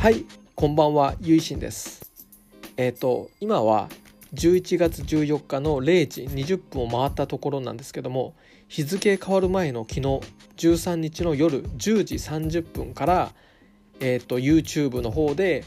はいこんばんはゆいしんですえっ、と今は11月14日の0時20分を回ったところなんですけども日付変わる前の昨日13日の夜10時30分からえっ、と YouTube の方で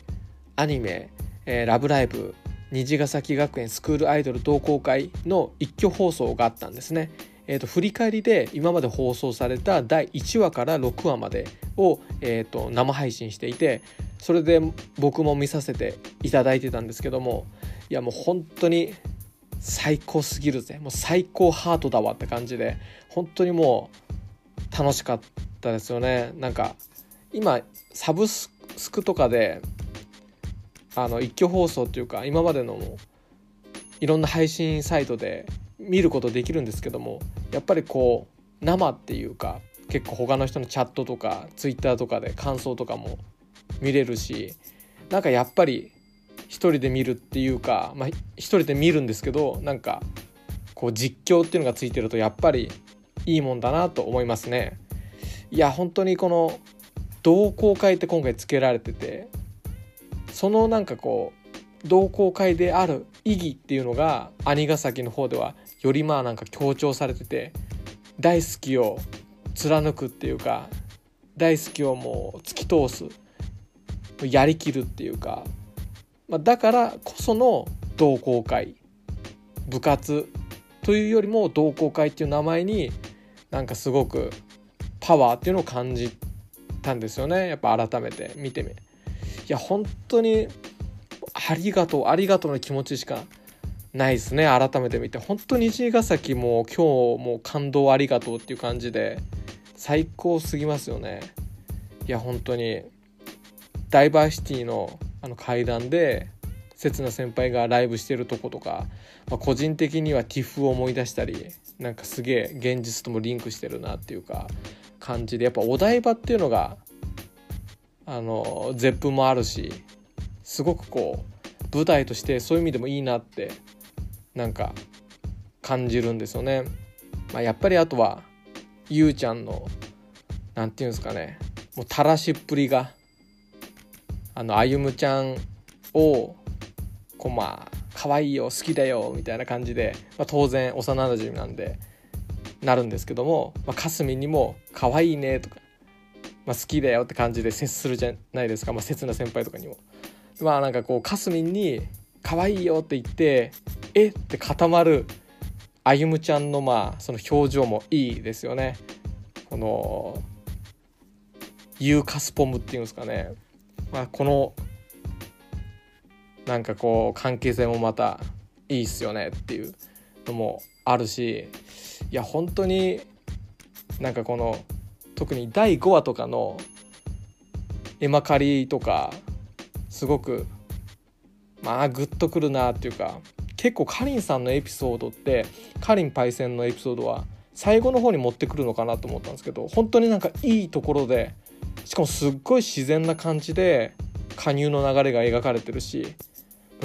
アニメ「えーラブライブ!」虹ヶ崎学園スクールアイドル同好会の一挙放送があったんですね。えー、と振り返りで今まで放送された第1話から6話までを、えー、と生配信していてそれで僕も見させていただいてたんですけどもいやもう本当に最高すぎるぜ。もう最高ハートだわって感じで本当にもう楽しかったですよね。なんか今サブスクとかであの一挙放送っていうか今までのいろんな配信サイトで見ることできるんですけどもやっぱりこう生っていうか結構他の人のチャットとかツイッターとかで感想とかも見れるしなんかやっぱり一人で見るっていうかまあ一人で見るんですけどなんかこう実況っていうのがついてるとやっぱりいいもんだなと思いますね。いや本当にこの同好会って今回つけられててそのなんかこう同好会である意義っていうのが兄ヶ崎の方ではよりまあなんか強調されてて大好きを貫くっていうか大好きをもう突き通すやりきるっていうか、まあ、だからこその同好会部活というよりも同好会っていう名前になんかすごくパワーっていうのを感じたんですよね。やっぱ改めて見てみ。いや本当にありがとうありがとうの気持ちしかないですね改めて見て。本当に虹ヶ崎も今日も感動ありがとうっていう感じで最高すぎますよね。いや本当にダイバーシティのあの階段で刹那先輩がライブしてるとことか、まあ、個人的には TIFF を思い出したりなんかすげえ現実ともリンクしてるなっていうか感じでやっぱお台場っていうのがあの絶風もあるしすごくこう舞台としてそういう意味でもいいなってなんか感じるんですよね。まあ、やっぱりあとはゆうちゃんのなんていうんですかねもうたらしっぷりがあのあゆむちゃんをこうまあ可愛いよ好きだよみたいな感じで、まあ、当然幼なじみなんでなるんですけども、まあ、かすみにも「可愛いね」とか、まあ、好きだよって感じで接するじゃないですか、まあ、切な先輩とかにも。まあなんかこうかすみに「可愛いよ」って言って「えっ?」て固まるあゆむちゃんのまあその表情もいいですよね。このユーカスポムっていうんですかね、まあ、このなんかこう関係性もまたいいっすよねっていうのもあるしいや本当になんかこの特に第5話とかのエマカリとかすごくまあグッとくるなっていうか結構かりんさんのエピソードってかりんパイセンのエピソードは最後の方に持ってくるのかなと思ったんですけど本当になんかいいところでしかもすっごい自然な感じで加入の流れが描かれてるし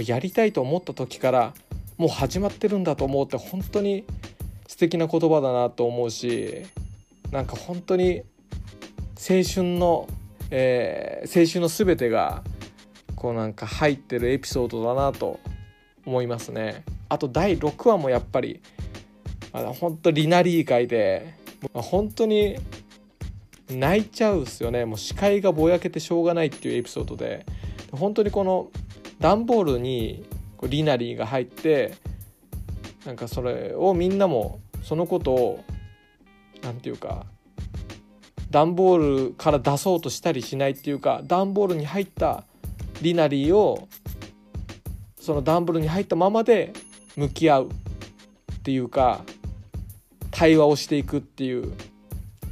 やりたいと思った時からもう始まってるんだと思うって本当に素敵な言葉だなと思うしなんか本当に青春の、えー青春の全てがこうなんか入ってるエピソードだなと思いますね。あと第6話もやっぱりあの本当リナリー会で本当に泣いちゃうっすよねもう視界がぼやけてしょうがないっていうエピソードで本当にこの段ボールにこうリナリーが入ってなんかそれをみんなもそのことをなんていうか段ボールから出そうとしたりしないっていうか段ボールに入ったリナリーをその段ボールに入ったままで向き合うっていうか対話をしていくっていう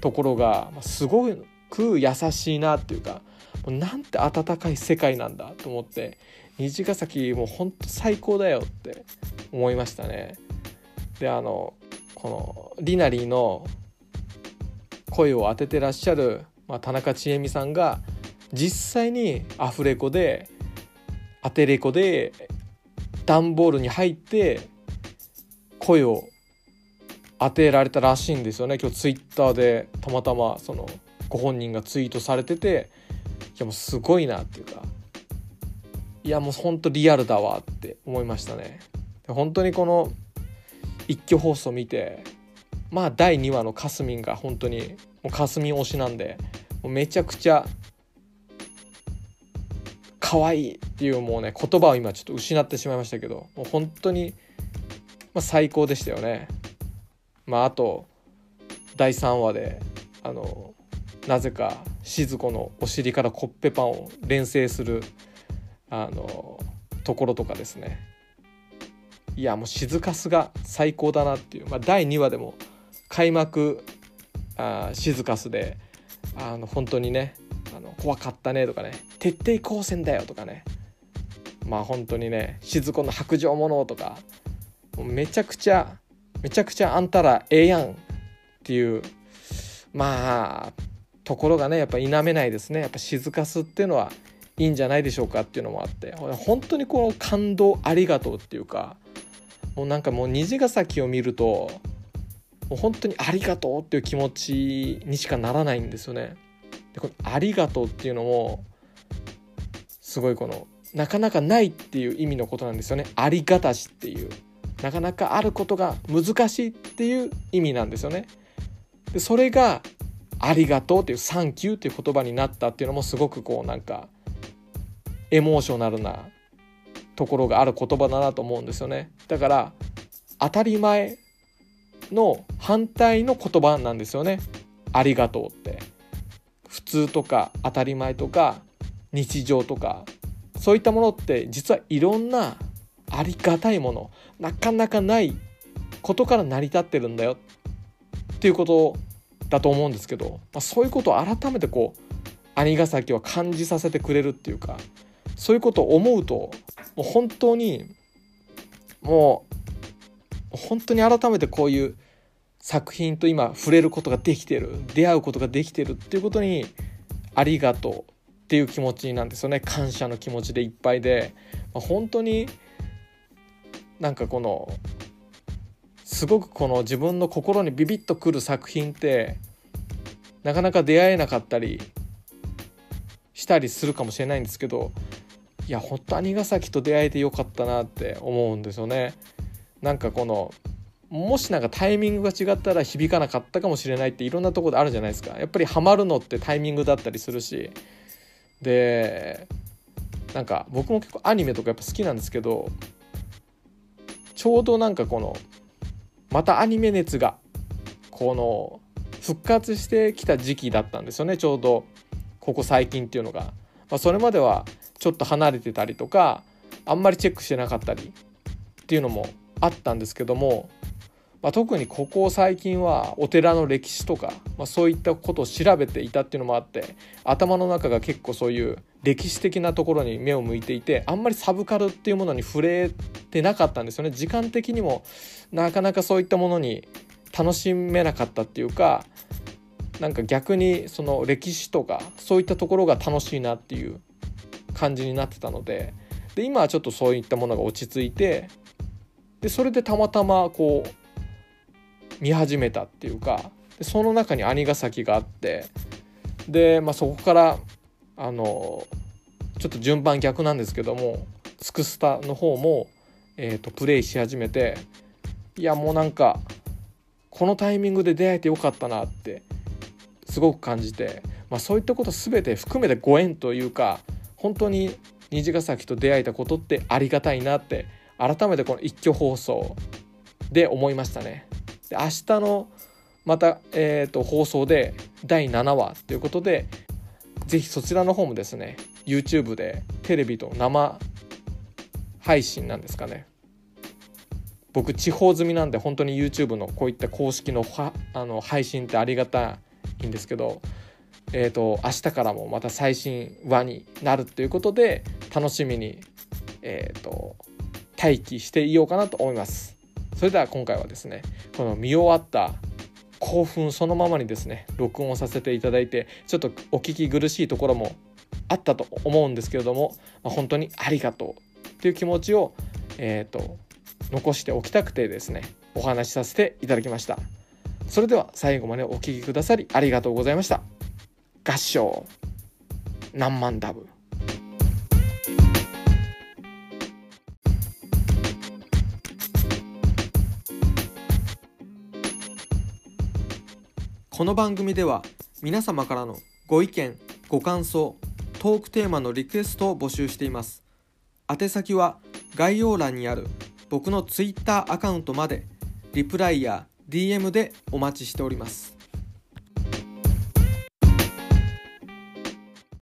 ところがますごく優しいなっていうかもうなんて温かい世界なんだと思って虹ヶ崎もうほんと最高だよって思いましたね。であのこのリナリーの声を当ててらっしゃる、まあ、田中千恵美さんが実際にアフレコでアテレコで段ボールに入って声を当てられたらしいんですよね。今日ツイッターでたまたまそのご本人がツイートされてていやもうすごいなっていうかいやもうほんとリアルだわって思いましたね。本当にこの一挙放送見てまあ第2話のかすみんが本当にもうかすみん推しなんでもうめちゃくちゃ可愛いっていうもうね言葉を今ちょっと失ってしまいましたけどもう本当に、まあ、最高でしたよね。まああと第3話であのなぜか静子のお尻からコッペパンを連成するあのところとかですねいやもう静かすが最高だなっていう、まあ、第2話でも開幕あ静かすであの本当にねあの怖かったねとかね徹底抗戦だよとかねまあ本当にね静子の白状者とかめちゃくちゃめちゃくちゃあんたらええやんっていうまあところがねやっぱ否めないですねやっぱ静かすっていうのはいいんじゃないでしょうかっていうのもあって本当にこの感動ありがとうっていうかもうなんかもう虹ヶ崎を見るともう本当にありがとうっていう気持ちにしかならないんですよね。でこのありがとうっていうのもすごいこのなかなかないっていう意味のことなんですよね。ありがたしっていうなかなかあることが難しいっていう意味なんですよね。でそれがありがとうっていうサンキューっていう言葉になったっていうのもすごくこうなんかエモーショナルなところがある言葉だなと思うんですよね。だから当たり前の反対の言葉なんですよね。ありがとうって。普通とか当たり前とか日常とかそういったものって実はいろんなありがたいものなかなかないことから成り立ってるんだよっていうことだと思うんですけど、まあ、そういうことを改めてこう兄ヶ崎は感じさせてくれるっていうかそういうことを思うともう本当にもう本当に改めてこういう作品と今触れることができてる出会うことができてるっていうことにありがとう。っていう気持ちなんですよね。感謝の気持ちでいっぱいで、まあ、本当になんかこのすごくこの自分の心にビビッとくる作品ってなかなか出会えなかったりしたりするかもしれないんですけどいや本当兄ヶ崎と出会えてよかったなって思うんですよね。なんかこのもしなんかタイミングが違ったら響かなかったかもしれないっていろんなとこであるじゃないですか。やっぱりハマるのってタイミングだったりするしでなんか僕も結構アニメとかやっぱ好きなんですけどちょうどなんかこのまたアニメ熱がこの復活してきた時期だったんですよねちょうどここ最近っていうのが、まあ、それまではちょっと離れてたりとかあんまりチェックしてなかったりっていうのもあったんですけども、まあ、特にここ最近はお寺の歴史とか、まあ、そういったことを調べていたっていうのもあって頭の中が結構そういう歴史的なところに目を向いていてあんまりサブカルっていうものに触れてなかったんですよね。時間的にもなかなかそういったものに楽しめなかったっていうかなんか逆にその歴史とかそういったところが楽しいなっていう感じになってたのでで今はちょっとそういったものが落ち着いてでそれでたまたまこう見始めたっていうかでその中に兄ヶ崎があってで、まあ、そこからあのちょっと順番逆なんですけどもスクスタの方も、えーと、プレイし始めていやもうなんかこのタイミングで出会えてよかったなってすごく感じて、まあ、そういったこと全て含めてご縁というか本当に虹ヶ崎と出会えたことってありがたいなって改めてこの一挙放送で思いましたね。で明日のまた、えーと、放送で第7話ということで是非そちらの方もですね YouTube でテレビと生配信なんですかね。僕地方済みなんで本当に YouTube のこういった公式のあの配信ってありがたいんですけどえーと、明日からもまた最新話になるということで楽しみに、えーと、待機していようかなと思います。それでは今回はですねこの見終わった興奮そのままにですね録音をさせていただいてちょっとお聞き苦しいところもあったと思うんですけれども、まあ、本当にありがとうっていう気持ちを、えーと残しておきたくてですねお話しさせていただきました。それでは最後までお聴きくださりありがとうございました。合唱。何万ダブこの番組では皆様からのご意見ご感想トークテーマのリクエストを募集しています。宛先は概要欄にある僕の Twitter アカウントまでリプライや DM でお待ちしております。